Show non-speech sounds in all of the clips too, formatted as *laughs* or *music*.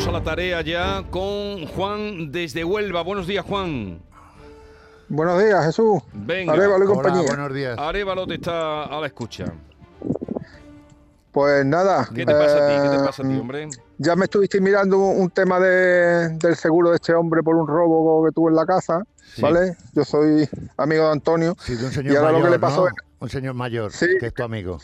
vamos a la tarea ya con Juan desde Huelva. Buenos días, Juan. Buenos días, Jesús. Venga. Arévalo y Hola, compañía. buenos días. Arevalo te está a la escucha. Pues nada. ¿Qué te pasa a ti? ¿Qué te eh, pasa a ti, hombre? Ya me estuviste mirando un tema de- del seguro de este hombre por un robo que tuvo en la casa, Sí. ¿vale? Yo soy amigo de Antonio, Sí, de un señor Y ahora lo que le pasó ¿no? es- Un señor mayor, Sí. que es tu amigo.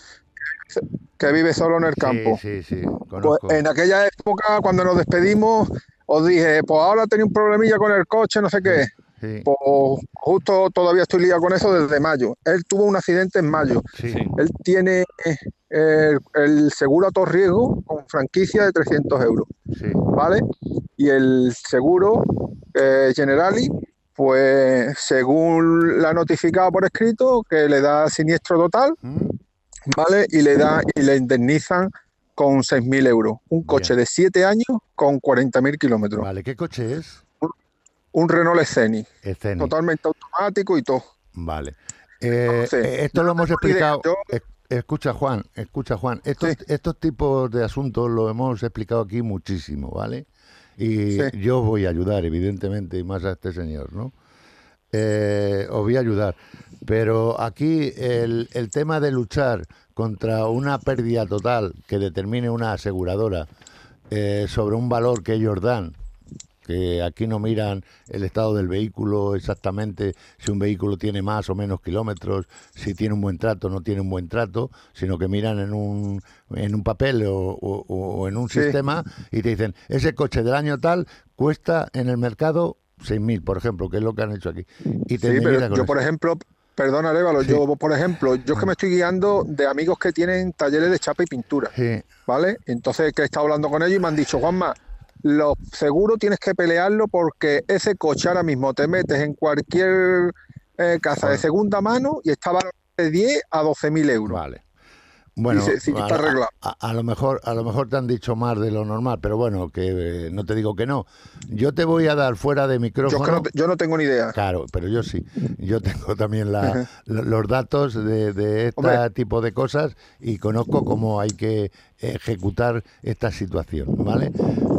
Que vive solo en el campo. Sí, sí, sí, Pues en aquella época, cuando nos despedimos, os dije, pues ahora tenía un problemilla con el coche, no sé qué. Sí, Pues justo todavía estoy liado con eso desde mayo. Él tuvo un accidente en mayo. sí. Sí. Él tiene eh, el, el seguro a todo riesgo con franquicia de 300 euros. sí. ¿vale? Y el seguro eh, Generali, pues según la ha notificado por escrito, que le da siniestro total, ¿Mm? ¿Vale? Y le da y le indemnizan con 6.000 euros. Un coche Bien. de 7 años con 40.000 kilómetros. Vale, ¿qué coche es? Un Renault Scenic, Scenic. totalmente automático y todo. Vale. Eh, Entonces, eh, esto lo hemos explicado. Yo- Escucha, Juan, escucha, Juan. Estos, Sí. estos tipos de asuntos lo hemos explicado aquí muchísimo, ¿vale? Y Sí. yo os voy a ayudar, evidentemente, y más a este señor, ¿no? Eh, os voy a ayudar. Pero aquí el, el tema de luchar contra una pérdida total que determine una aseguradora eh, sobre un valor que ellos dan, que aquí no miran el estado del vehículo exactamente, si un vehículo tiene más o menos kilómetros, si tiene un buen trato o no tiene un buen trato, sino que miran en un, en un papel o, o- o en un Sí. sistema y te dicen, ese coche del año tal cuesta en el mercado 6.000, por ejemplo, que es lo que han hecho aquí. Y te Sí, pero yo, eso. por ejemplo, perdona, Arévalo, Sí. Yo, por ejemplo, yo es que me estoy guiando de amigos que tienen talleres de chapa y pintura. Sí, ¿vale? Entonces que he estado hablando con ellos y me han dicho, Juanma, los seguros tienes que pelearlo porque ese coche ahora mismo te metes en cualquier eh, casa de segunda mano y está de 10 a 12 mil euros. Vale. Bueno, Dice, sí, está a- arreglado. A, a lo mejor, a lo mejor te han dicho más de lo normal, pero bueno, que eh, no te digo que no. Yo te voy a dar fuera de Yo, micrófono. no, te- yo no tengo ni idea. Claro, pero yo sí. Yo tengo también la- los datos de, de este Hombre. tipo de cosas y conozco cómo hay que ejecutar esta situación, ¿vale?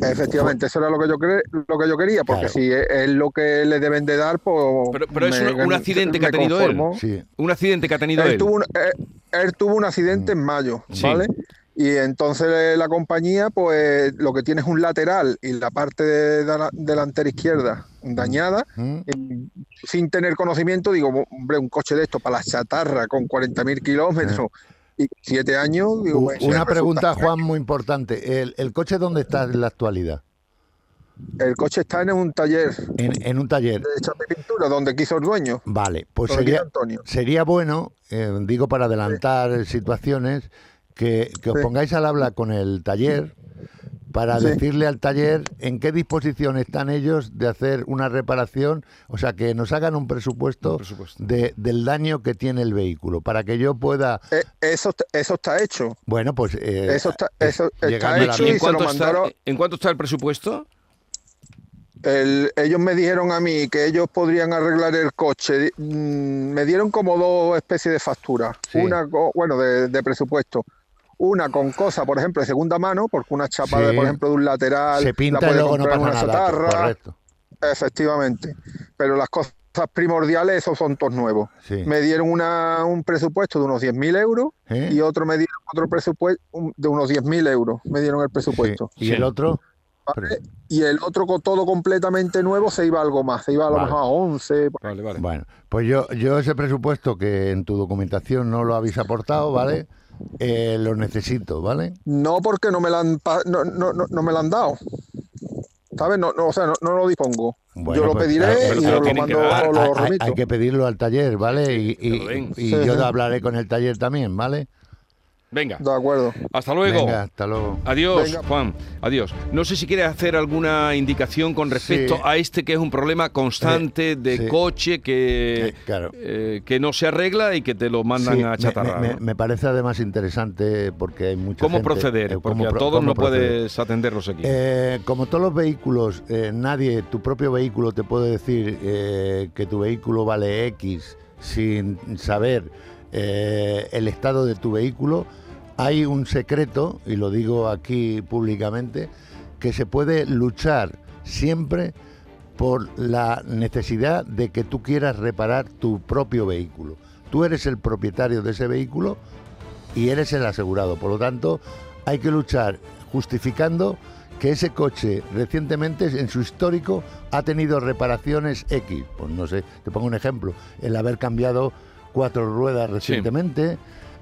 Efectivamente, eso era lo que yo cre- lo que yo quería, porque Claro. si es, es lo que le deben de dar, pues Pero, pero es un, un accidente que ha tenido conformo. él. Sí. Un accidente que ha tenido él, él. tuvo un, eh, él tuvo un accidente en mayo, Sí. ¿vale? Y entonces eh, la compañía, pues lo que tiene es un lateral y la parte de- de la- delantera izquierda dañada. ¿Mm? Y sin tener conocimiento, digo, hombre, un coche de esto para la chatarra con 40.000 kilómetros y siete años. Digo, Una pregunta, Juan, muy importante. ¿El, el coche dónde está en la actualidad? El coche está en un taller En, en un taller. de y pintura donde quiso el dueño. Vale, pues sería, sería bueno, eh, digo para adelantar situaciones, que, que os Sí. pongáis al habla con el taller para Sí. decirle al taller en qué disposición están ellos de hacer una reparación, o sea, que nos hagan un presupuesto, Un presupuesto. De, del daño que tiene el vehículo, para que yo pueda, Eh, eso, está- eso está hecho. bueno, pues... eh, Eso está, eh, eso está llegando a la hecho ¿Y en se lo cuánto, está, mandaron. ¿En cuánto está el presupuesto? El- ellos me dijeron a mí que ellos podrían arreglar el coche. Mm, me dieron como dos especies de facturas. Sí. Una, bueno, de, de presupuesto. Una con cosas, por ejemplo, de segunda mano, porque una chapa, de, por ejemplo, de un lateral. se la pinta y no en pasa una nada, chatarra. correcto. Efectivamente. Pero las cosas primordiales, esos son todos nuevos. Sí. Me dieron una, un presupuesto de unos 10.000 euros ¿Eh? y otro me dieron otro presupuesto de unos 10.000 euros. Me dieron el presupuesto. Sí. ¿Y Sí. el otro? ¿vale? Y el otro con todo completamente nuevo se iba a algo más, se iba a lo Vale. mejor a 11. Vale, vale. Bueno, pues yo, yo ese presupuesto que en tu documentación no lo habéis aportado, ¿vale? Eh, lo necesito, ¿vale? No porque no me la han, no, no, no, no me la han dado. ¿Sabes? No, no, o sea, no, no lo dispongo. Bueno, Yo lo pues, pediré y lo os lo mando, os lo hay, hay- remito. hay que pedirlo al taller, ¿vale? Y, Sí, yo sí. hablaré con el taller también, ¿vale? Venga, De acuerdo. hasta luego. Venga, hasta luego. Adiós, Venga. Juan. Adiós. No sé si quieres hacer alguna indicación con respecto Sí. a este que es un problema constante de sí. coche que, Eh, claro. eh, que no se arregla y que te lo mandan Sí, a chatarrar. me, ¿no? me parece además interesante porque hay mucha ¿Cómo gente- proceder? eh, Porque cómo a todos no proceder. puedes atenderlos aquí. Eh, como todos los vehículos, eh, nadie, tu propio vehículo te puede decir eh, que tu vehículo vale X sin saber eh, el estado de tu vehículo. Hay un secreto, y lo digo aquí públicamente, que se puede luchar siempre por la necesidad de que tú quieras reparar tu propio vehículo. Tú eres el propietario de ese vehículo y eres el asegurado. Por lo tanto, hay que luchar justificando que ese coche recientemente en su histórico ha tenido reparaciones X. Pues no sé, te pongo un ejemplo, el haber cambiado cuatro ruedas recientemente,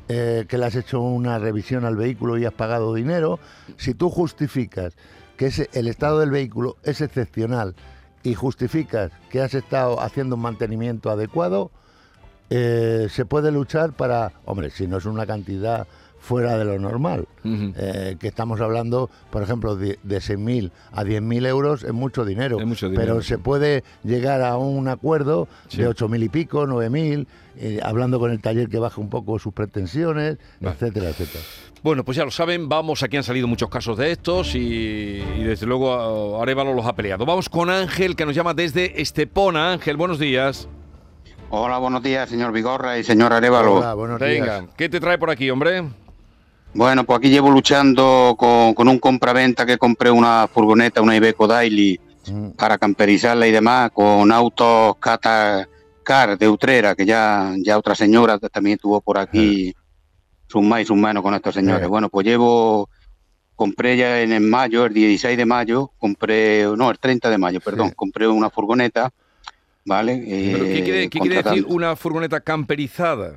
eh, que le has hecho una revisión al vehículo y has pagado dinero. Si tú justificas que ese, el estado del vehículo es excepcional y justificas que has estado haciendo un mantenimiento adecuado, eh, se puede luchar para, hombre, si no es una cantidad fuera de lo normal, eh, que estamos hablando, por ejemplo, de, de 6.000 a 10.000 euros es mucho dinero, mucho dinero, pero sí. se puede llegar a un acuerdo Sí. de 8.000 y pico, 9.000, eh, hablando con el taller que baje un poco sus pretensiones, Vale. etcétera, etcétera. Bueno, pues ya lo saben, vamos, aquí han salido muchos casos de estos y, y desde luego Arevalo los ha peleado. Vamos con Ángel, que nos llama desde Estepona. Ángel, buenos días. Hola, buenos días, señor Vigorra y señor Arevalo. Hola, buenos Venga, días. ¿qué te trae por aquí, hombre? Bueno, pues aquí llevo luchando con, con un compraventa que compré una furgoneta, una Iveco Daily, Mm, para camperizarla y demás, con autos Cata Car de Utrera, que ya, ya otra señora también tuvo por aquí sus más y sus menos con estos señores. Eh. Bueno, pues llevo, compré ya en el mayo, el 16 de mayo, compré, no, el 30 de mayo, perdón, Sí. compré una furgoneta, ¿vale? Pero, ¿Qué Eh, quiere, qué quiere decir una furgoneta camperizada?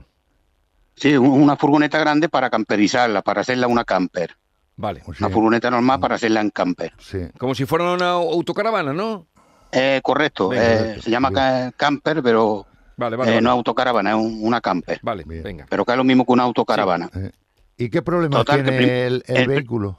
Sí, un- una furgoneta grande para camperizarla, para hacerla una camper. Vale, sí, Una furgoneta normal para hacerla en camper. sí. como si fuera una autocaravana, ¿no? Eh, correcto, Venga, eh, correcto, se llama bien. camper, pero Vale, vale, eh, vale. no autocaravana, es un- una camper. Vale, Bien. venga. Pero que es lo mismo que una autocaravana. Eh, ¿Y qué Total, que tiene el, el vehículo?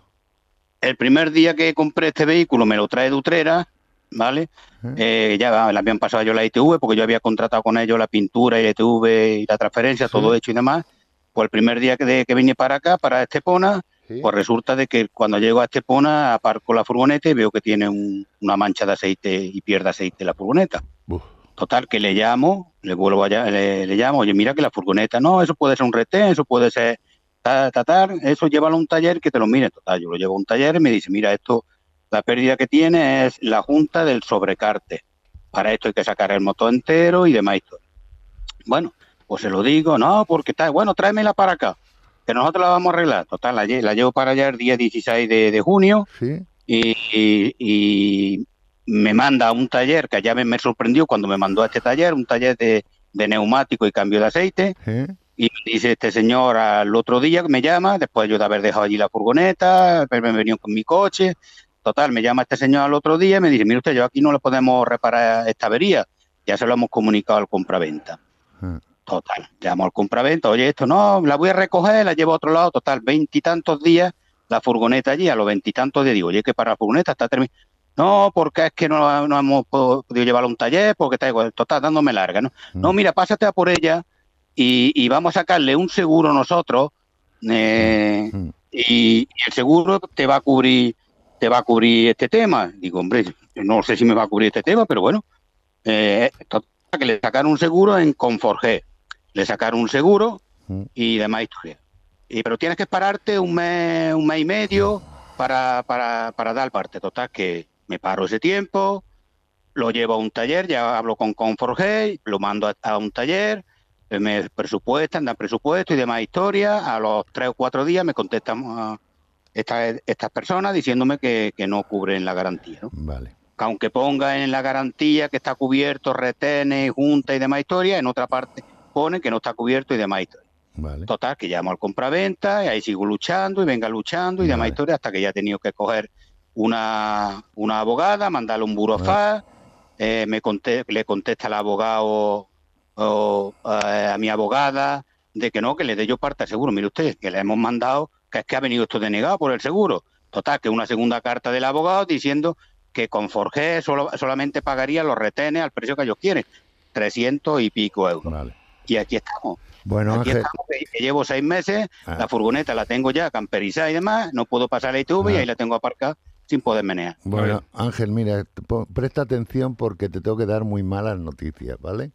El primer día que compré este vehículo me lo trae de Utrera, ¿vale? ¿Eh? Eh, ya le habían pasado yo la ITV porque yo había contratado con ellos la pintura y la ITV y la transferencia, Sí. todo hecho y demás. Pues el primer día que, de- que vine para acá, para Estepona, Sí. pues resulta de que cuando llego a Estepona aparco la furgoneta y veo que tiene un- una mancha de aceite y pierde aceite la furgoneta. Uf, Total, que le llamo, le vuelvo allá, le, le llamo, oye, mira que la furgoneta, no, eso puede ser un retén, eso puede ser ta, ta, ta, eso llévalo a un taller que te lo mire. Total, yo lo llevo a un taller y me dice, mira, esto, la pérdida que tiene es la junta del sobrecarte. Para esto hay que sacar el motor entero y demás. Bueno, pues se lo digo, no, porque está, bueno, tráemela para acá, que nosotros la vamos a arreglar. Total, la, lle- la llevo para allá el día 16 de, de junio sí. y, y- y me manda a un taller que ya me, me sorprendió cuando me mandó a este taller, un taller de, de neumático y cambio de aceite. Y me dice este señor al otro día que me llama, después yo de haber dejado allí la furgoneta, haberme venido con mi coche. Total, me llama este señor al otro día y me dice, mire usted, yo aquí no le podemos reparar esta avería. Ya se lo hemos comunicado al compraventa. Ah. Total, llamo al compraventa, oye, esto no, la voy a recoger, la llevo a otro lado, total, veintitantos días la furgoneta allí, a los veintitantos días digo, oye, que para la furgoneta está terminada. No, porque es que no, no hemos podido llevarla a un taller, porque está igual, total, dándome larga, ¿no? No, Mm. mira, pásate a por ella y, y vamos a sacarle un seguro nosotros eh, Mm. y, y el seguro te va a cubrir te va a cubrir este tema. Digo, hombre, no sé si me va a cubrir este tema, pero bueno, eh, que le sacaron un seguro en Conforge, le sacaron un seguro Mm. y demás historias. Y, pero tienes que pararte un mes, un mes y medio para, para, para dar parte. Total, que me paro ese tiempo, lo llevo a un taller, ya hablo con Conforge, lo mando a, a un taller, eh, me presupuestan, dan presupuesto y demás historias. A los tres o cuatro días me contestan ah, estas, estas personas diciéndome que, que no cubren la garantía. ¿no? Vale. que aunque ponga en la garantía que está cubierto, retenes, junta y demás historia, en otra parte pone que no está cubierto y demás historia. Vale. Total, que llamo al compraventa y ahí sigo luchando y venga luchando y demás Vale. historia hasta que ya he tenido que coger una, una abogada, mandarle un burofax, eh, me conte- le contesta el abogado o, eh, a mi abogada de que no, que le dé yo parte al seguro. Mire usted, que le hemos mandado, que es que ha venido esto denegado por el seguro. Total, que una segunda carta del abogado diciendo que con Forge solo, solamente pagaría los retenes al precio que ellos quieren, 300 y pico euros. Vale. Y aquí estamos. Bueno, Aquí Ángel, estamos, que- que llevo seis meses, Ah. la furgoneta la tengo ya camperizada y demás, no puedo pasar la ITV y Ah. ahí la tengo aparcada sin poder menear. bueno, Ángel, mira, presta atención porque te tengo que dar muy malas noticias, ¿vale?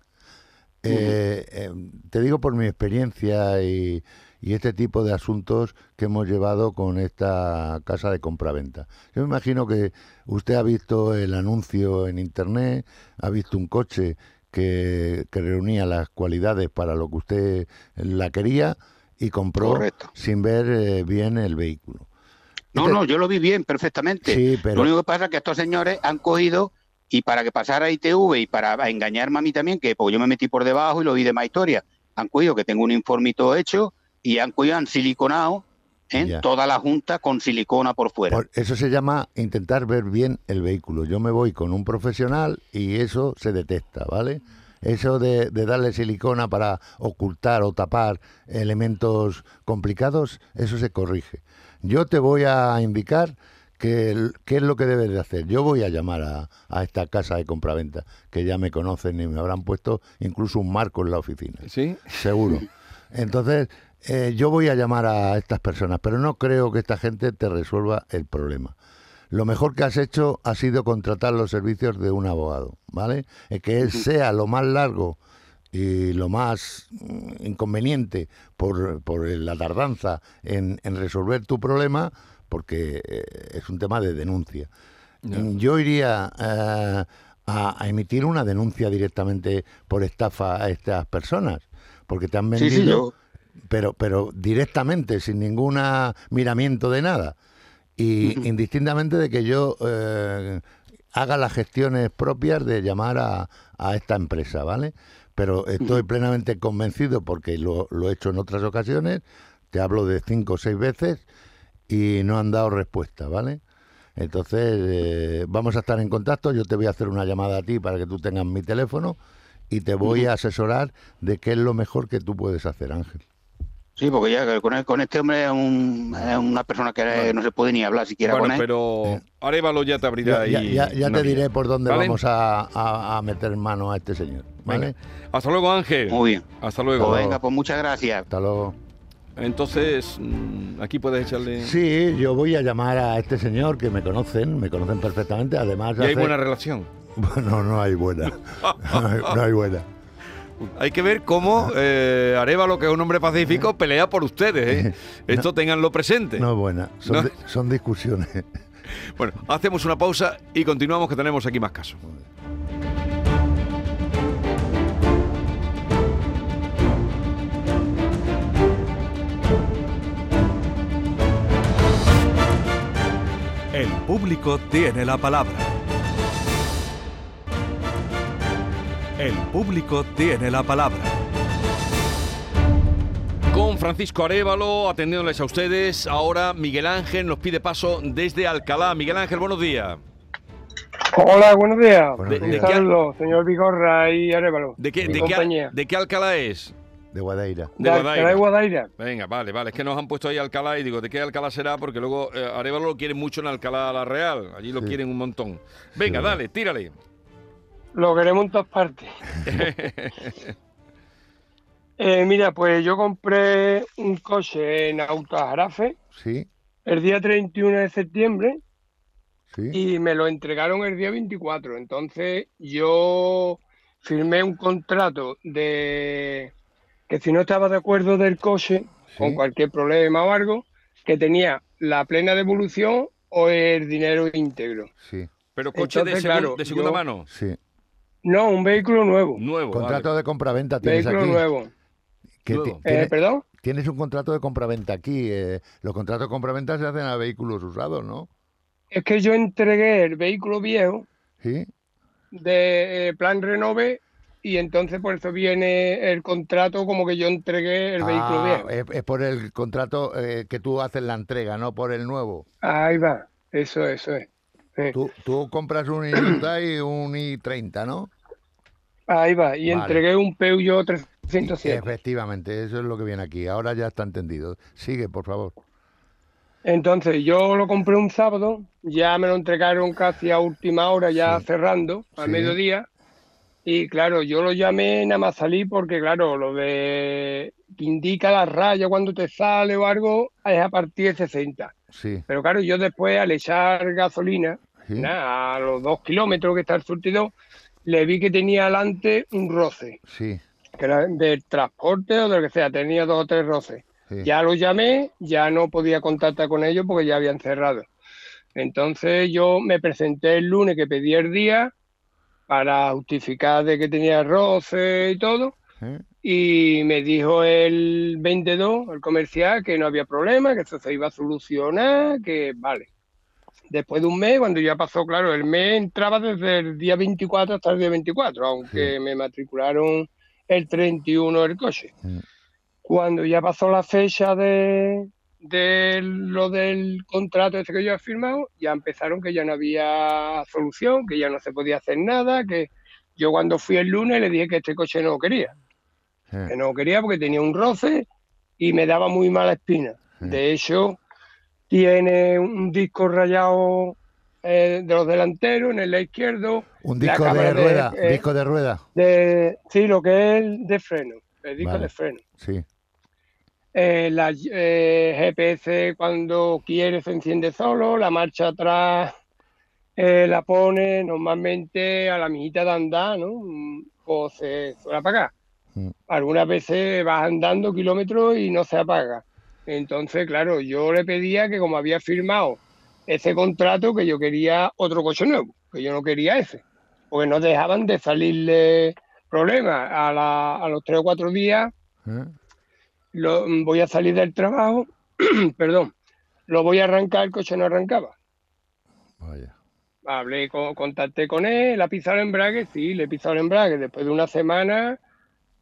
Eh, eh, te digo por mi experiencia y, y este tipo de asuntos que hemos llevado con esta casa de compraventa. Yo me imagino que usted ha visto el anuncio en internet, ha visto un coche que, que reunía las cualidades para lo que usted la quería y compró Correcto. sin ver eh, bien el vehículo. No, Este- no, yo lo vi bien, perfectamente. Sí, pero Lo único que pasa es que estos señores han cogido y para que pasara ITV y para engañarme a mí también, que pues yo me metí por debajo y lo vi de más historia, han cogido que tengo un informito hecho y han cogido, han siliconado en Ya. toda la junta con silicona por fuera. Por- eso se llama intentar ver bien el vehículo. Yo me voy con un profesional y eso se detecta, ¿vale? Eso de, de darle silicona para ocultar o tapar elementos complicados, eso se corrige. Yo te voy a indicar qué es lo que debes de hacer. Yo voy a llamar a, a esta casa de compraventa, que ya me conocen y me habrán puesto incluso un marco en la oficina ¿Sí? seguro. *laughs* Entonces, eh, yo voy a llamar a estas personas, pero no creo que esta gente te resuelva el problema. Lo mejor que has hecho ha sido contratar los servicios de un abogado, ¿vale? Es que él sea lo más largo y lo más mm, inconveniente por, por la tardanza en, en resolver tu problema, porque eh, es un tema de denuncia. Ya. Yo iría eh, a, a emitir una denuncia directamente por estafa a estas personas, porque te han Sí, vendido, sí, yo. Pero, pero directamente, sin ningún miramiento de nada. Y *laughs* indistintamente de que yo eh, haga las gestiones propias de llamar a, a esta empresa, ¿vale? Pero estoy plenamente convencido porque lo, lo he hecho en otras ocasiones, te hablo de cinco o seis veces y no han dado respuesta, ¿vale? Entonces, eh, vamos a estar en contacto, yo te voy a hacer una llamada a ti para que tú tengas mi teléfono y te voy a asesorar de qué es lo mejor que tú puedes hacer, Ángel. Sí, porque ya que con, con este hombre es, un- es una persona que no se puede ni hablar siquiera Bueno, con él. pero Arevalo ya te abrirá Ya, ahí ya- te diré por dónde ¿Vale? vamos a, a- a meter mano a este señor, ¿vale? Venga. Hasta luego, Ángel. Muy bien. Hasta Pues luego. venga, pues muchas gracias. Hasta luego. Entonces, mm, aquí puedes echarle... Sí, yo voy a llamar a este señor que me conocen, me conocen perfectamente, además... ¿Y hay hace- buena relación? *laughs* Bueno, no hay buena, *laughs* no hay, no hay buena. Hay que ver cómo eh, Arevalo, que es un hombre pacífico, pelea por ustedes. ¿eh? *laughs* Esto tenganlo presente. No es buena, son, No. di- son discusiones. *laughs* Bueno, hacemos una pausa y continuamos que tenemos aquí más casos. El público tiene la palabra. El público tiene la palabra. Con Francisco Arevalo, atendiéndoles a ustedes. Ahora Miguel Ángel nos pide paso desde Alcalá. Miguel Ángel, buenos días. Hola, buenos días. Buenos días. saludo, señor Vigorra y Arevalo. ¿De qué, de, qué, de qué Alcalá es? De Guadaira. de de Guadaira. Alcalá de Guadaira. Venga, vale, vale. Es que nos han puesto ahí Alcalá y digo, ¿de qué Alcalá será? Porque luego eh, Arevalo lo quieren mucho en Alcalá la Real. Allí lo Sí. quieren un montón. Venga, Sí. dale, tírale. Lo queremos en todas partes. *laughs* Eh, mira, pues yo compré un coche en Autojarafe Sí, el día 31 de septiembre sí. y me lo entregaron el día 24. Entonces yo firmé un contrato de que si no estaba de acuerdo del coche, con cualquier problema o algo, que tenía la plena devolución o el dinero íntegro. Sí, Pero coche de, Entonces, segun- claro, de segunda yo- mano. sí. No, un vehículo nuevo. Nuevo. Contrato vale. de compraventa tienes Vehículo aquí. nuevo. Que Nuevo. Eh, tiene- ¿Perdón? Tienes un contrato de compraventa aquí. eh, los contratos de compraventa se hacen a vehículos usados, ¿no? Es que yo entregué el vehículo viejo Sí. de eh, plan renove y entonces por eso viene el contrato como que yo entregué el vehículo Ah, viejo. es, es por el contrato eh, que tú haces la entrega, no por el nuevo. Ahí va, eso, eso es. Sí, Tú, tú compras un Hyundai y un i30, ¿no? Ahí va, y Vale. entregué un Peugeot 307. Efectivamente, eso es lo que viene aquí. Ahora ya está entendido. Sigue, por favor. Entonces yo lo compré un sábado, ya me lo entregaron casi a última hora, ya Sí. cerrando, al Sí. mediodía. Y claro, yo lo llamé nada más salí porque, claro, lo de que indica la raya cuando te sale o algo es a partir de 60. Sí. Pero claro, yo después al echar gasolina, sí. nada, a los dos kilómetros que está el surtidor, le vi que tenía adelante un roce, Sí. que era del transporte o de lo que sea, tenía dos o tres roces. Sí. Ya los llamé, ya no podía contactar con ellos porque ya habían cerrado. Entonces yo me presenté el lunes que pedí el día para justificar de que tenía roce y todo. ¿Eh? Y me dijo el vendedor, el comercial, que no había problema, que eso se iba a solucionar, que vale. Después de un mes, cuando ya pasó, claro, el mes entraba desde el día 24 hasta el día 24, aunque me matricularon el 31 del coche. Cuando ya pasó la fecha de, de lo del contrato ese que yo había firmado, ya empezaron que ya no había solución, que ya no se podía hacer nada, que yo cuando fui el lunes le dije que este coche no lo quería que no lo quería porque tenía un roce y me daba muy mala espina. Sí. De hecho, tiene un disco rayado eh, de los delanteros en el lado izquierdo. Un disco de de- rueda, eh, disco de rueda, De, sí, lo que es el de freno, el disco Vale. de freno. sí. Eh, la eh, GPS cuando quiere se enciende solo, la marcha atrás la pone normalmente a la mijita de andar, ¿no? O se suele apagar. Mm. Algunas veces vas andando kilómetros y no se apaga. Entonces, claro, yo le pedía que como había firmado ese contrato, que yo quería otro coche nuevo, que yo no quería ese, porque no dejaban de salirle problemas. A, la- a los tres o cuatro días ¿eh? lo, voy a salir del trabajo, *clears throat* perdón, lo voy a arrancar, el coche no arrancaba. Vaya. Hablé, con, contacté con él, ¿le ha pisado el embrague? Sí, le he pisado el embrague. Después de una semana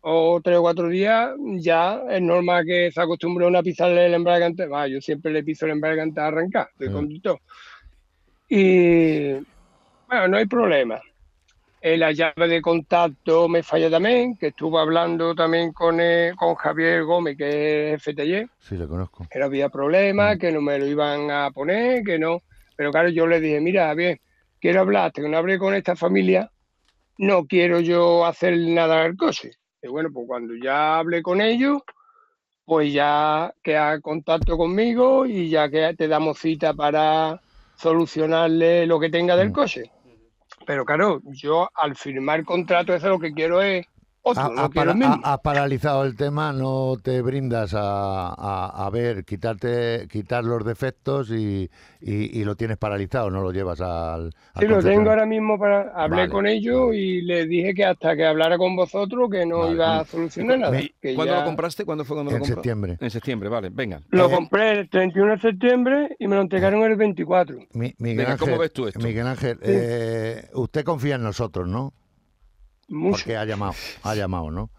o tres o cuatro días, ya es normal que se acostumbre uno a pisarle el embrague antes. Va, yo siempre le piso el embrague antes de arrancar, soy Mm. conductor. Y bueno, no hay problema. Eh, la llave de contacto me falla también, que estuve hablando también con, eh, con Javier Gómez, que es FTY, Sí, le conozco. que no había problema, que no me lo iban a poner, que no. Pero claro, yo le dije, mira, bien, quiero hablar, que no hablé con esta familia, no quiero yo hacer nada al coche. Y bueno, pues cuando ya hablé con ellos, pues ya queda contacto conmigo y ya que te damos cita para solucionarle lo que tenga del Mm. coche. Pero claro, yo al firmar contrato, eso lo que quiero es otro, Ha- ha para- ha- paralizado el tema, no te brindas a, a- a ver, quitarte, quitar los defectos y, y- y lo tienes paralizado, no lo llevas al. al Sí, lo tengo ahora mismo para. Hablé Vale, con ellos y les dije que hasta que hablara con vosotros que no Vale. iba a solucionar nada. ¿Y que ¿Cuándo ya- lo compraste? ¿Cuándo fue cuando lo En compró? septiembre. En septiembre, vale, venga. Lo Eh, compré el 31 de septiembre y me lo entregaron el 24. Mi- Miguel Venga, ¿cómo Ángel, ves tú esto? Miguel Ángel, eh, usted confía en nosotros, ¿no? Mucho. Porque ha llamado, ha llamado, ¿no?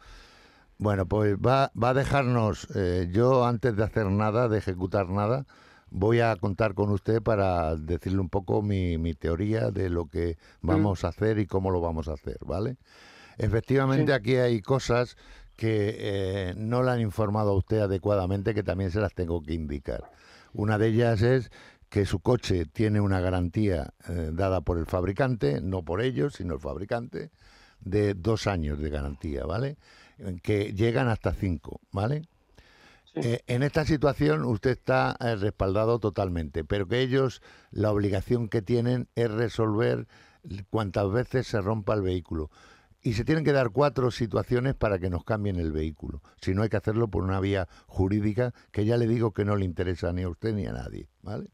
Bueno, pues va, va a dejarnos, eh, yo antes de hacer nada, de ejecutar nada, voy a contar con usted para decirle un poco mi, mi teoría de lo que vamos a hacer y cómo lo vamos a hacer, ¿vale? Efectivamente, Sí. aquí hay cosas que eh, no le han informado a usted adecuadamente, que también se las tengo que indicar. Una de ellas es que su coche tiene una garantía eh, dada por el fabricante, no por ellos, sino el fabricante, de dos años de garantía, ¿vale? Que llegan hasta cinco, ¿vale? Sí. Eh, en esta situación usted está eh, respaldado totalmente, pero que ellos la obligación que tienen es resolver cuantas veces se rompa el vehículo. Y se tienen que dar cuatro situaciones para que nos cambien el vehículo. Si no hay que hacerlo por una vía jurídica que ya le digo que no le interesa ni a usted ni a nadie, ¿vale?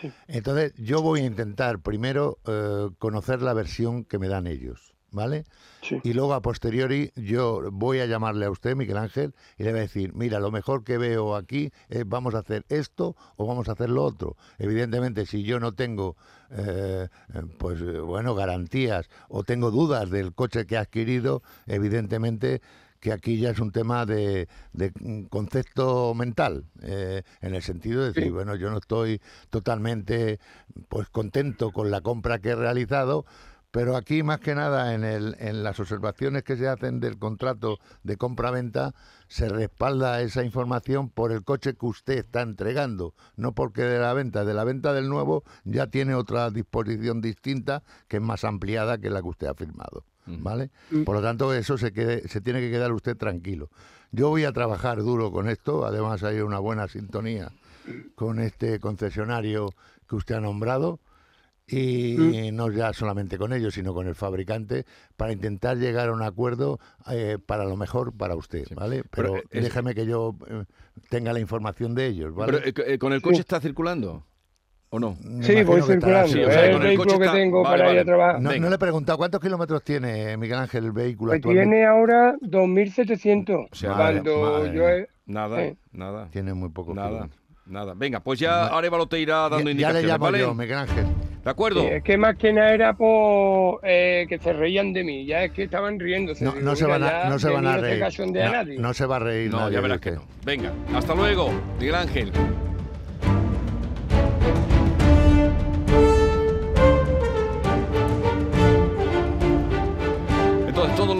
Sí. Entonces yo voy a intentar primero eh, conocer la versión que me dan ellos, ¿vale? Sí. Y luego a posteriori yo voy a llamarle a usted, Miguel Ángel, y le voy a decir, mira, lo mejor que veo aquí es vamos a hacer esto o vamos a hacer lo otro. Evidentemente, si yo no tengo, eh, pues bueno, garantías o tengo dudas del coche que he adquirido, evidentemente que aquí ya es un tema de, de, concepto mental, eh, en el sentido de decir, Sí. bueno, yo no estoy totalmente pues contento con la compra que he realizado, pero aquí más que nada en, el, en las observaciones que se hacen del contrato de compra-venta se respalda esa información por el coche que usted está entregando, no porque de la venta. De la venta del nuevo ya tiene otra disposición distinta que es más ampliada que la que usted ha firmado. ¿Vale? Por lo tanto, eso se, quede, se tiene que quedar usted tranquilo. Yo voy a trabajar duro con esto, además hay una buena sintonía con este concesionario que usted ha nombrado y Mm. no ya solamente con ellos, sino con el fabricante, para intentar llegar a un acuerdo eh, para lo mejor para usted, ¿vale? Pero, Pero, eh, es- déjeme que yo eh, tenga la información de ellos, ¿vale? Pero, eh, ¿Con el coche está circulando? ¿O no? Me Sí, voy circulando. sí, o así. sea, es con el el coche vehículo que está- tengo vale, para ir a trabajar. No, le he preguntado cuántos kilómetros tiene Miguel Ángel el vehículo Pues tiene ahora 2.700. O sea, Madre- cuando madre yo mía. he- Nada, Sí. nada, Tiene muy poco. nada, nada. Venga, pues ya Arevalo te irá dando ya, ya indicaciones, le llamo ¿vale? yo, Miguel Ángel. ¿De acuerdo? Sí, es que más que nada era por eh, que se reían de mí, ya es que estaban riéndose. No, Digo, no se mira, van a, no se van a reír. No, nadie. no se va a reír No, nadie ya verás que no. Venga, hasta luego, Miguel Ángel.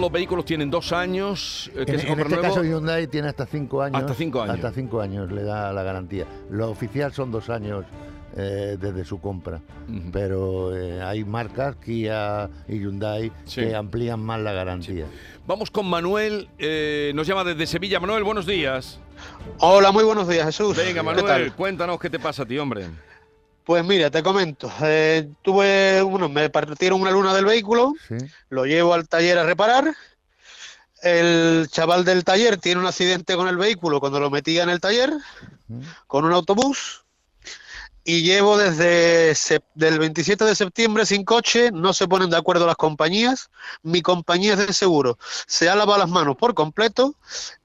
Los vehículos tienen dos años eh, que En, se en este nuevos. caso Hyundai tiene hasta cinco años. Hasta cinco años. Hasta cinco años le da la garantía. Lo oficial son dos años eh, desde su compra. Pero eh, hay marcas, Kia y Hyundai, Sí. que amplían más la garantía. Vamos con Manuel, eh, nos llama desde Sevilla. Manuel, buenos días. Hola, muy buenos días, Jesús. Venga, ¿Qué Manuel, tal? cuéntanos qué te pasa a ti, hombre. Pues mira, te comento. eh, tuve, bueno, me partieron una luna del vehículo, ¿Sí? lo llevo al taller a reparar. El chaval del taller tiene un accidente con el vehículo cuando lo metía en el taller, con un autobús. Y llevo desde del 27 de septiembre sin coche, no se ponen de acuerdo las compañías. Mi compañía es de seguro. Se ha lavado las manos por completo.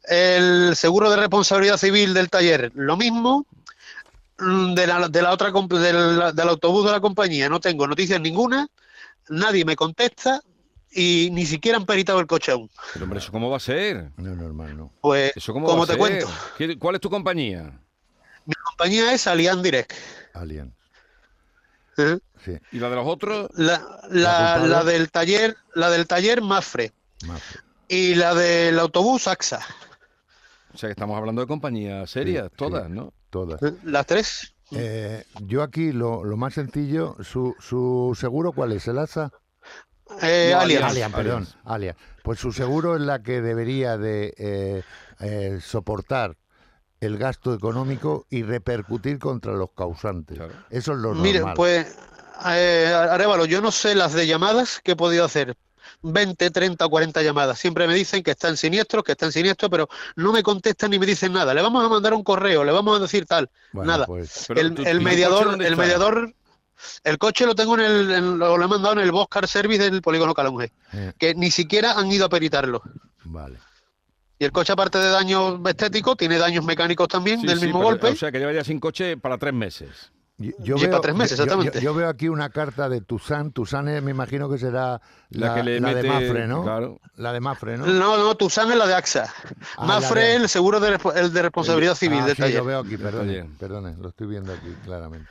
El seguro de responsabilidad civil del taller, lo mismo. Mm, De la, de la otra del, del autobús de la compañía no tengo noticias ninguna, nadie me contesta y ni siquiera han peritado el coche aún. Pero, hombre, ¿eso cómo va a ser? No normal, ¿no? Pues, ¿Eso cómo como te ser? cuento, ¿Qué- ¿Cuál es tu compañía? mi compañía es Allianz Direct. Alien. ¿eh? Sí, ¿Y la de los otros? La, ¿La la, del taller, la del taller Mafre y la del autobús AXA. O sea, que estamos hablando de compañías serias, Sí, todas, sí. ¿no? Todas. ¿eh? Las tres. Eh, yo aquí lo, lo más sencillo, su, su seguro, ¿cuál es? ¿El ASA? Eh, No, Allianz. Allianz. Allianz, perdón, Allianz. Pues su seguro es la que debería de eh, eh, soportar el gasto económico y repercutir contra los causantes. Claro. Eso es lo Mire, normal. pues, eh, Arevalo, yo no sé las de llamadas que he podido hacer. 20, 30 o 40 llamadas. Siempre me dicen que están siniestros, que están siniestros, pero no me contestan ni me dicen nada. Le vamos a mandar un correo, le vamos a decir tal. Bueno, nada. pues, el, tú- el ¿y coche mediador, el mediador, el coche lo tengo en el, en- lo, lo he mandado en el Box Car Service del polígono Calonge, eh, que ni siquiera han ido a peritarlo. vale. Y el coche, aparte de daños estéticos, tiene daños mecánicos también Sí, del sí, mismo pero, golpe. O sea, que lleva ya sin coche para tres meses. Yo, yo para tres meses, yo- yo- exactamente. Yo, veo aquí una carta de Tucson. Tucson es, me imagino que será La la, que le la de Mafre, ¿no? claro. La de Mafre, ¿no? No, no, Tucson es la de AXA. Ah, Mafre de- el seguro de, respo- el de responsabilidad civil Ah, del sí, taller. lo veo aquí, perdone, taller. perdone, lo estoy viendo aquí claramente.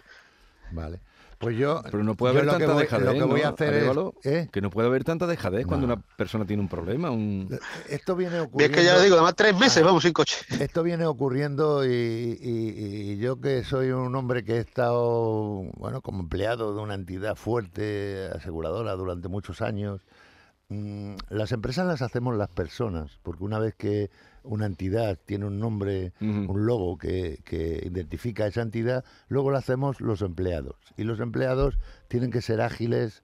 Vale. Pues yo. Pero no puede yo haber lo que tanta voy- dejadez, Lo que voy a ¿no, hacer Arévalo? es. ¿eh? Que no puede haber tanta dejadez cuando una persona tiene un problema. Un... Esto viene Y ocurriendo. es que ya le digo, además tres meses Ah. vamos sin coche. Esto viene ocurriendo y, y- y yo que soy un hombre que he estado, bueno, como empleado de una entidad fuerte, aseguradora durante muchos años, mm, las empresas las hacemos las personas, porque una vez que una entidad tiene un nombre, un logo que, que identifica a esa entidad, luego lo hacemos los empleados. Y los empleados tienen que ser ágiles,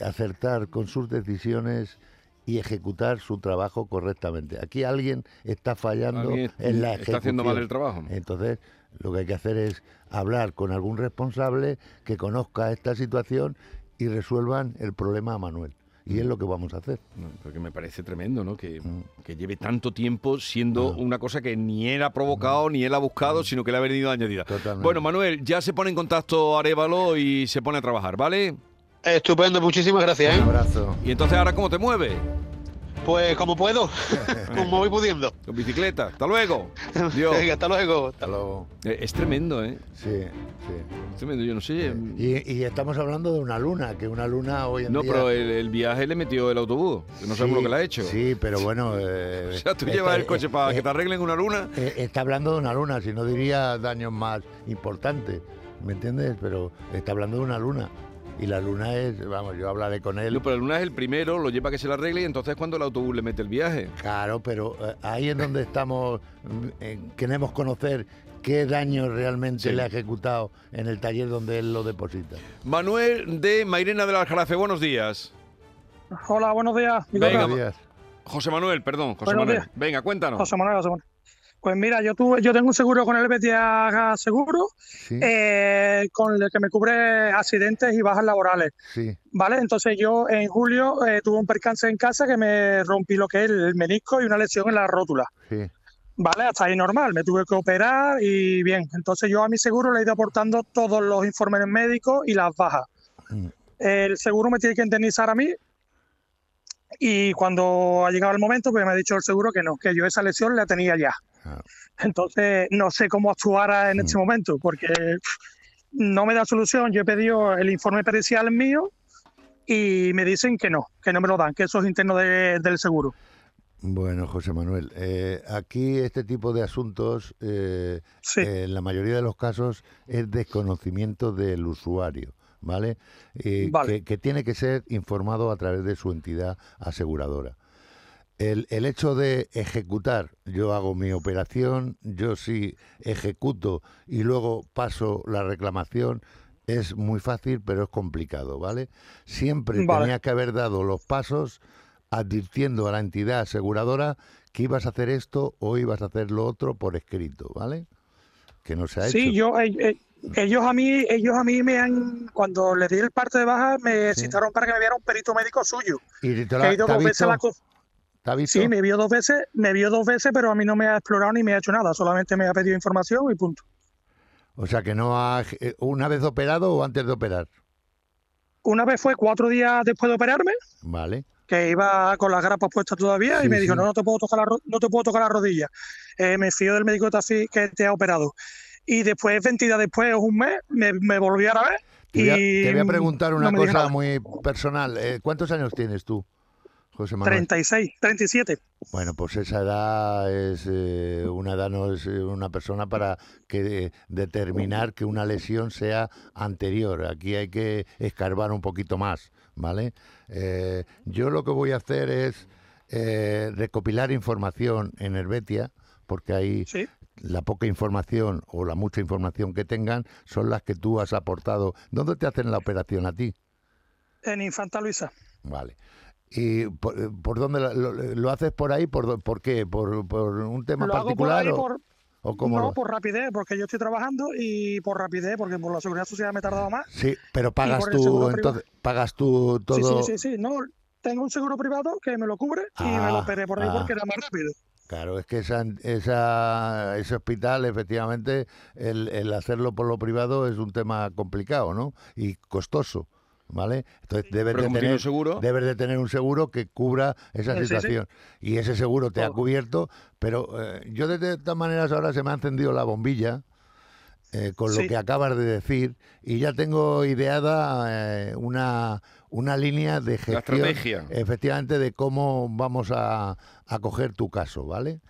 acertar con sus decisiones y ejecutar su trabajo correctamente. Aquí alguien está fallando Alguien en la está haciendo mal el ejecución. trabajo. Entonces, lo que hay que hacer es hablar con algún responsable que conozca esta situación y resuelvan el problema a Manuel. Y es lo que vamos a hacer. No, porque me parece tremendo, ¿no? Que, Mm. que lleve tanto tiempo siendo Ah. una cosa que ni él ha provocado, ni él ha buscado, sino que le ha venido añadida. Totalmente. Bueno, Manuel, ya se pone en contacto Arevalo y se pone a trabajar, ¿vale? Estupendo, muchísimas gracias. Un ¿eh? abrazo. Y entonces, ¿ahora cómo te mueves? Pues como puedo, *laughs* como voy pudiendo. Con bicicleta. Hasta luego. *laughs* Dios. Venga, hasta luego. Hasta luego. Eh, Es tremendo, ¿eh? Sí, sí. Es tremendo, yo no sé. Y, y estamos hablando de una luna, que una luna hoy en No, día... pero el, el viaje le metió el autobús. que No sabemos lo que le ha hecho. Sí, pero bueno... eh, *laughs* O sea, tú está- llevas el coche para eh, que te arreglen una luna. eh, está hablando de una luna, si no diría daños más importantes, ¿me entiendes? Pero está hablando de una luna. Y la luna es, vamos, yo hablaré con él. No, pero la luna es el primero, lo lleva a que se la arregle y entonces cuando el autobús le mete el viaje. Claro, pero eh, ahí es donde estamos, mm, eh, queremos conocer qué daño realmente Sí. le ha ejecutado en el taller donde él lo deposita. Manuel de Mairena del Aljarafe, buenos días. Hola, buenos días. Venga. Buenos días. José Manuel, perdón, José Buenos Manuel. días. Venga, cuéntanos. José Manuel, José Manuel. Pues mira, yo tuve, yo tengo un seguro con el Betia Seguro, Sí, eh, con el que me cubre accidentes y bajas laborales, sí, ¿vale? Entonces yo en julio eh, tuve un percance en casa que me rompí lo que es el menisco y una lesión en la rótula, sí. ¿vale? Hasta ahí normal, me tuve que operar y bien. Entonces yo a mi seguro le he ido aportando todos los informes médicos y las bajas. Mm. El seguro me tiene que indemnizar a mí y cuando ha llegado el momento, pues me ha dicho el seguro que no, que yo esa lesión la tenía ya. Entonces no sé cómo actuar en Mm. este momento porque no me da solución. Yo he pedido el informe pericial mío y me dicen que no, que no me lo dan, que eso es interno de- del seguro. Bueno, José Manuel, eh, aquí este tipo de asuntos, eh, Sí, eh, en la mayoría de los casos, es desconocimiento del usuario, ¿vale? Que, que tiene que ser informado a través de su entidad aseguradora. El, el hecho de ejecutar, yo hago mi operación, yo sí ejecuto y luego paso la reclamación, es muy fácil, pero es complicado, ¿vale? Siempre Vale. tenía que haber dado los pasos advirtiendo a la entidad aseguradora que ibas a hacer esto o ibas a hacer lo otro por escrito, ¿vale? Que no se ha sí, hecho. yo eh, eh, ellos a mí ellos a mí me han cuando les di el parte de baja me Sí. citaron para que me viera un perito médico suyo. ¿Y te, Que lo he ha- ido te visto? Sí, me vio dos veces, me vio dos veces, pero a mí no me ha explorado ni me ha hecho nada, solamente me ha pedido información y punto. O sea, que no ha... eh, ¿Una vez operado o antes de operar? Una vez fue cuatro días después de operarme, Vale. que iba con las grapas puestas todavía Sí, y me dijo, sí. no, no te puedo tocar la, no te puedo tocar la rodilla. Eh, me fío del médico que te, ha operado. Y después, 20 días después, o un mes, me, me volví a ver Te voy a, y te voy a preguntar una cosa muy personal. Eh, ¿Cuántos años tienes tú, José Manuel? 36, 37. Bueno, pues esa edad es eh, una edad, no es eh, una persona para que eh, determinar que una lesión sea anterior. Aquí hay que escarbar un poquito más, ¿vale? Eh, yo lo que voy a hacer es eh, recopilar información en Herbetia, porque ahí Sí, la poca información o la mucha información que tengan son las que tú has aportado. ¿Dónde te hacen la operación a ti? en Infanta Luisa. Vale. ¿Y por, eh, por dónde la- lo, lo haces por ahí? ¿Por, por qué? ¿Por, por un tema Lo hago por particular ahí o, por, o cómo no, lo- por rapidez, porque yo estoy trabajando y por rapidez, porque por la seguridad social me he tardado más. Sí, pero pagas tú, entonces, pagas tú todo. Sí, sí, sí, sí. No, tengo un seguro privado que me lo cubre y me Ah, lo operé por ahí ah. porque era más rápido. Claro, es que esa, esa, ese hospital, efectivamente, el, el hacerlo por lo privado es un tema complicado, ¿no? Y costoso, ¿vale? Entonces debes de tener un seguro, debes de tener un seguro que cubra esa Sí, sí, sí. situación. Y ese seguro te ha Todo. cubierto, pero eh, yo de todas maneras ahora se me ha encendido la bombilla eh, con lo que acabas de decir y ya tengo ideada eh, una, una línea de la gestión estrategia. efectivamente de cómo vamos a, a coger tu caso, ¿vale?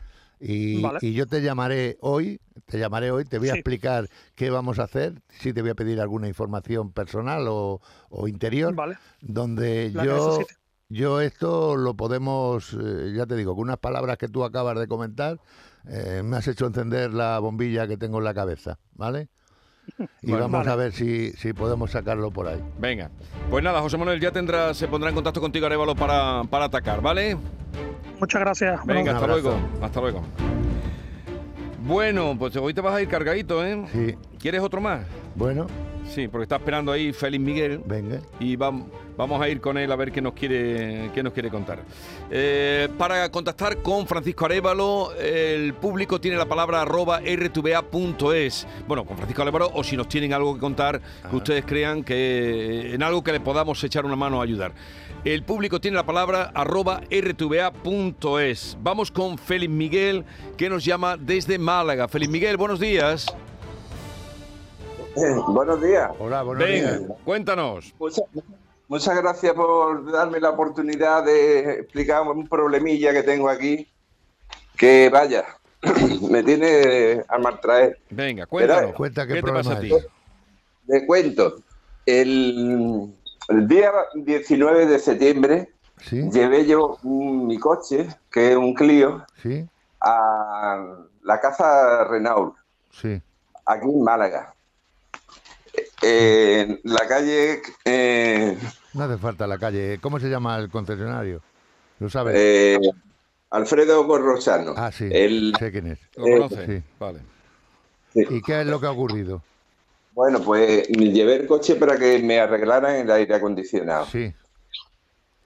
Y, Vale. y yo te llamaré hoy, te llamaré hoy, te voy a Sí. explicar qué vamos a hacer, si te voy a pedir alguna información personal o, o interior, Vale, donde la yo, yo esto lo podemos, eh, ya te digo, con unas palabras que tú acabas de comentar, eh, me has hecho encender la bombilla que tengo en la cabeza, ¿vale? *laughs* Y Bueno. vamos Vale. a ver si, si podemos sacarlo por ahí. Venga. Pues nada, José Manuel ya tendrá, se pondrá en contacto contigo Arevalo para, para atacar, ¿vale? Muchas gracias. Venga, hasta luego. Hasta luego. Bueno, pues hoy te vas a ir cargadito, ¿eh? Sí, ¿Quieres otro más? bueno, Sí, porque está esperando ahí Félix Miguel venga. y vam- vamos a ir con él a ver qué nos quiere, qué nos quiere contar. Eh, para contactar con Francisco Arevalo, el público tiene la palabra arroba rtva.es. Bueno, con Francisco Arevalo, o si nos tienen algo que contar, que ustedes crean que en algo que le podamos echar una mano a ayudar. El público tiene la palabra arroba rtva.es. Vamos con Félix Miguel, que nos llama desde Málaga. Félix Miguel, buenos días. Eh, buenos días. Hola, buenos Venga, días. cuéntanos. Muchas, muchas gracias por darme la oportunidad de explicar un problemilla que tengo aquí. Que vaya, *clears throat* me tiene a maltraer. Venga, cuéntanos. Cuenta qué ¿Qué te pasa a ti? De cuento. el, el día 19 de septiembre Sí, llevé yo un- mi coche, que es un Clio, sí, a la casa Renault, sí. aquí en Málaga. Eh, en la calle eh, No hace falta la calle. ¿Cómo se llama el concesionario? ¿Lo sabes? eh, Alfredo Corrosano. ah, sí. el- Sé quién es. ¿Lo Eh, conoce? sí. Vale. ¿Y qué es lo que ha ocurrido? Bueno, pues me llevé el coche para que me arreglaran el aire acondicionado. Sí,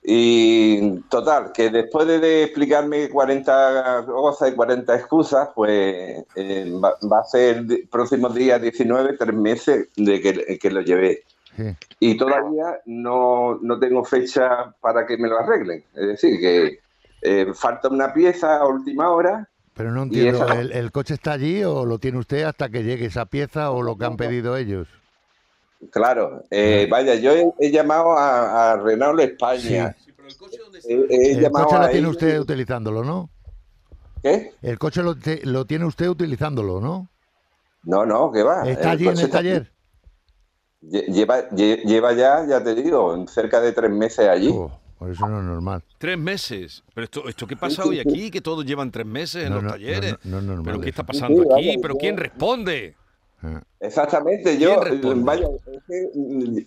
Y total, que después de, explicarme 40 cosas y 40 excusas, pues eh, va, va a ser el próximo día 19, tres meses de que, que lo llevé. sí. Y todavía no, no tengo fecha para que me lo arreglen. Es decir, que eh, falta una pieza a última hora. Pero no entiendo, ¿el, el coche está allí o lo tiene usted hasta que llegue esa pieza o lo que han pedido ellos? Claro, eh, vaya, yo he, he llamado a, a Renault España. He, he El coche lo a tiene usted utilizándolo, ¿no? ¿Qué? El coche lo, te- lo tiene usted utilizándolo, ¿no? No, no, que va. ¿Está allí en el está- taller? Lle- Lleva, lle- lleva ya, ya te digo, cerca de tres meses allí. Oh, por eso no es normal. Tres meses. Pero esto, esto ¿qué pasa hoy aquí? Que todos llevan tres meses en No, los no, no, talleres. no, no es normal ¿Pero qué está pasando Sí, sí, aquí? ¿Pero quién responde? Ah, Exactamente, yo, vaya,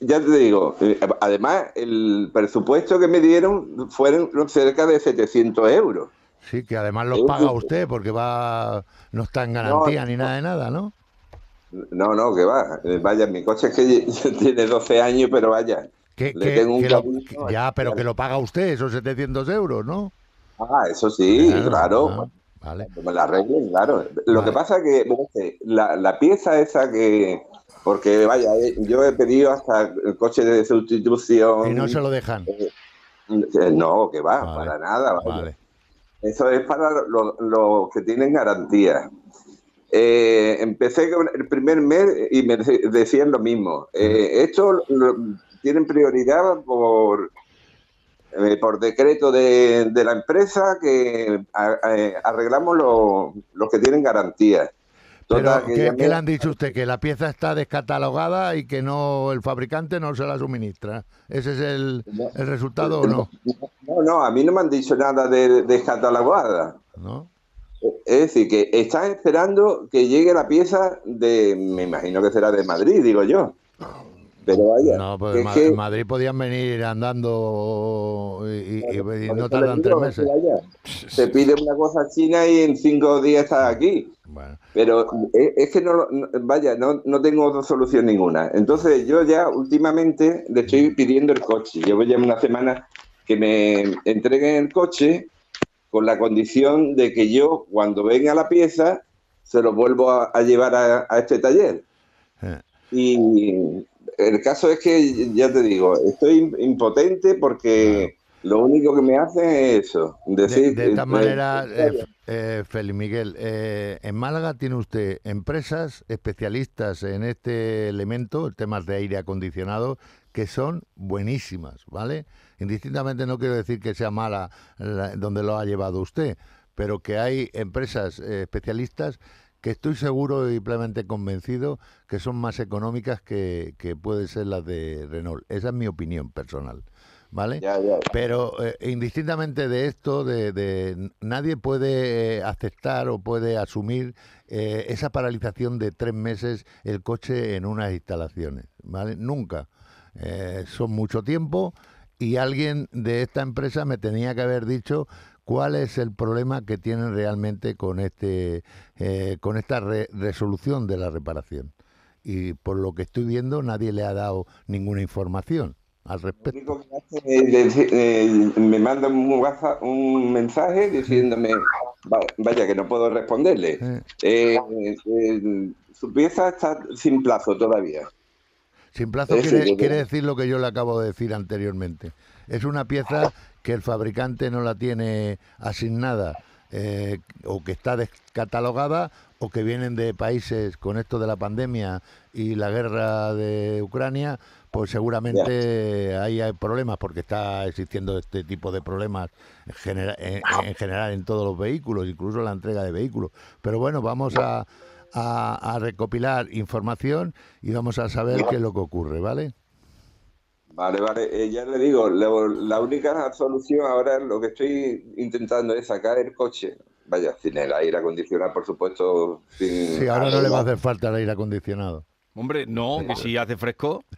ya te digo, eh, además el presupuesto que me dieron fueron cerca de 700 euros. Sí, que además los Eh, paga usted porque va no está en garantía ni nada de nada, ¿no? No, no, que va, eh, vaya, mi coche es que *laughs* tiene 12 años, pero vaya, Que, Le que- tengo un que lo- cariño que- ya, pero que lo paga usted, esos 700 euros, ¿no? ah, eso sí, claro, ah, vale. me la arreglen, claro. Lo Vale. que pasa que, bueno, que la, la pieza esa que, porque vaya, eh, yo he pedido hasta el coche de sustitución. Y no se lo dejan. Eh, No, que va, Vale, para nada. vaya. Vale. Eso es para los los que tienen garantía. Eh, empecé con el primer mes y me de- decían lo mismo. Eh, esto lo- tienen prioridad por, eh, por decreto de, de la empresa que a- a- arreglamos los los que tienen garantía. Pero, Total, que ¿qué, le han dicho usted? Que la pieza está descatalogada y que no el fabricante no se la suministra. ¿Ese es el, el resultado o no? No, no, a mí no me han dicho nada de descatalogada. ¿No? Es decir, que están esperando que llegue la pieza de, me imagino que será de Madrid, digo yo. Pero vaya, No, pues en que- Madrid podían venir andando y, y- y no tardan tres meses. Se pide una cosa china y en cinco días está aquí. Bueno, Pero es, es que no, vaya, no, no tengo otra solución ninguna. Entonces yo ya últimamente le estoy pidiendo el coche. Llevo ya una semana que me entreguen el coche con la condición de que yo cuando venga la pieza se lo vuelvo a, a llevar a, a este taller. eh, Y el caso es que, ya te digo, estoy impotente porque lo único que me hacen es eso. De, Decir, de esta manera, eh, eh, Félix Miguel, eh, en Málaga tiene usted empresas especialistas en este elemento, temas de aire acondicionado, que son buenísimas, ¿vale? Indistintamente no quiero decir que sea mala la- donde lo ha llevado usted, pero que hay empresas eh, especialistas que estoy seguro y plenamente convencido que son más económicas que, que pueden ser las de Renault. Esa es mi opinión personal, ¿vale? ya, ya. Pero eh, indistintamente de esto, de, de- nadie puede eh, aceptar o puede asumir eh, esa paralización de tres meses el coche en unas instalaciones, ¿vale? Nunca. Eh, son mucho tiempo y alguien de esta empresa me tenía que haber dicho cuál es el problema que tienen realmente con este eh, con esta re- resolución de la reparación. Y por lo que estoy viendo, nadie le ha dado ninguna información al Lo respecto. único que hace es deci- eh, me manda un, WhatsApp- un mensaje diciéndome, va- vaya que no puedo responderle. Eh. Su pieza está sin plazo todavía. Sin plazo quiere, quiere decir lo que yo le acabo de decir anteriormente. Es una pieza que el fabricante no la tiene asignada eh, o que está descatalogada o que vienen de países con esto de la pandemia y la guerra de Ucrania, pues seguramente ahí hay problemas porque está existiendo este tipo de problemas en, genera- en- en general en todos los vehículos, incluso la entrega de vehículos. Pero bueno, vamos a, a- a recopilar información y vamos a saber qué es lo que ocurre, ¿vale? Vale, vale. Eh, ya le digo, lo- la única solución ahora lo que estoy intentando es sacar el coche. Vaya, sin el aire acondicionado, por supuesto. Sin Sí, ahora no le va a hacer falta el aire acondicionado. Hombre, no, que si hace fresco. *laughs*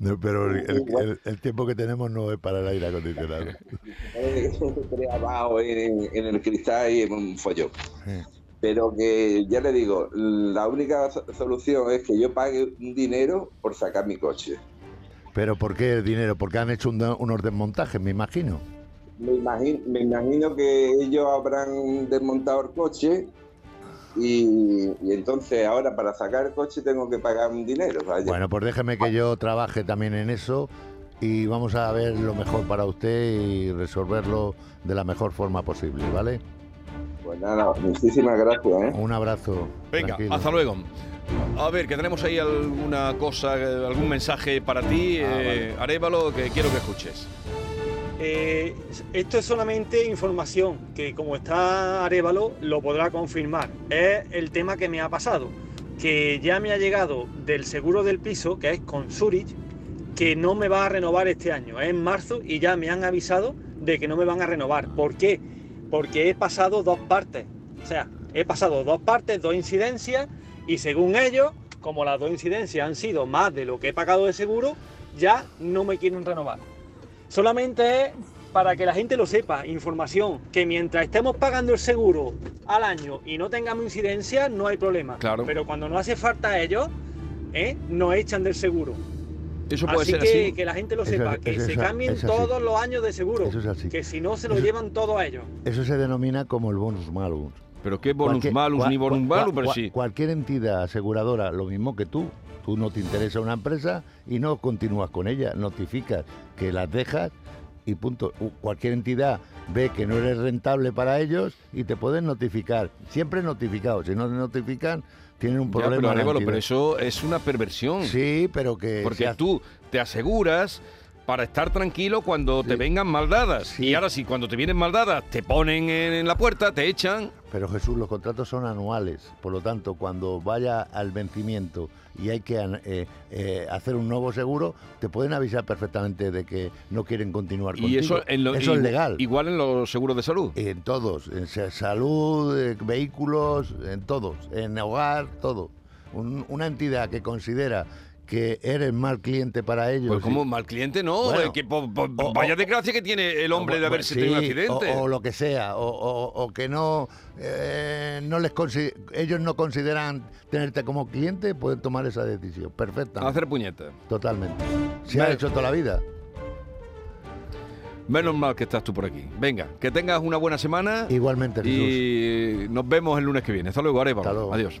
No, pero el, el- el- el tiempo que tenemos no es para el aire acondicionado. *laughs* Abajo en, en el cristal y en un follón. Sí. Pero que ya le digo, la única so- solución es que yo pague un dinero por sacar mi coche. Pero ¿por qué el dinero? Porque han hecho un- unos desmontajes, me imagino. Me imagino, me imagino que ellos habrán desmontado el coche y, y entonces ahora para sacar el coche tengo que pagar un dinero. vaya. Bueno, pues déjeme que yo trabaje también en eso y vamos a ver lo mejor para usted y resolverlo de la mejor forma posible, ¿vale? Pues nada, muchísimas gracias. ¿eh? Un abrazo. Venga, tranquilo. hasta luego. A ver, que tenemos ahí alguna cosa, algún mensaje para ti, Ah, eh, Arévalo, que quiero que escuches. Eh, esto es solamente información que como está Arevalo lo podrá confirmar. Es el tema que me ha pasado, que ya me ha llegado del seguro del piso, que es con Zurich, que no me va a renovar este año. Es en marzo y ya me han avisado de que no me van a renovar. ¿Por qué? Porque he pasado dos partes. O sea, he pasado dos partes, dos incidencias y según ellos, como las dos incidencias han sido más de lo que he pagado de seguro, ya no me quieren renovar. Solamente es para que la gente lo sepa, información, que mientras estemos pagando el seguro al año y no tengamos incidencia, no hay problema. Claro. Pero cuando no hace falta a ellos, ¿eh? nos echan del seguro. Eso puede así ser que, así. que la gente lo Eso sepa, es- que eso se es- cambien todos los años de seguro. Eso es así. Que si no, se lo llevan todo a ellos. Eso se denomina como el bonus malus. Pero qué bonus Cualquier- malus ni bonus malus, pero sí. Cualquier entidad aseguradora, lo mismo que tú, tú no te interesa una empresa y no continúas con ella, notificas que las dejas y punto. Cualquier entidad ve que no eres rentable para ellos y te pueden notificar. Siempre notificado. Si no te notifican, tienen un Ya, problema. pero eso es una perversión. Sí, pero que... Porque tú te aseguras para estar tranquilo cuando te vengan maldadas. Sí. Y ahora sí, cuando te vienen maldadas, te ponen en, la puerta, te echan. Pero Jesús, los contratos son anuales, por lo tanto, cuando vaya al vencimiento y hay que eh, eh, hacer un nuevo seguro, te pueden avisar perfectamente de que no quieren continuar Y contigo. eso, en lo- Eso es legal. Igual en los seguros de salud. En todos, en sa- salud, eh, vehículos, en todos, en hogar, todo. Un- una entidad que considera que eres mal cliente para ellos. Pues como mal cliente, no. Bueno, eh, que po- po- o- vaya desgracia que tiene el hombre de haberse sí, tenido un accidente. O, o lo que sea, o, que no, eh, no les ellos no consideran tenerte como cliente, pueden tomar esa decisión. Perfectamente. Hacer puñetas. Totalmente. Se ha hecho toda la vida. Menos mal que estás tú por aquí. Venga, que tengas una buena semana. Igualmente, Jesús. Y nos vemos el lunes que viene. Hasta luego. Hasta luego. Adiós.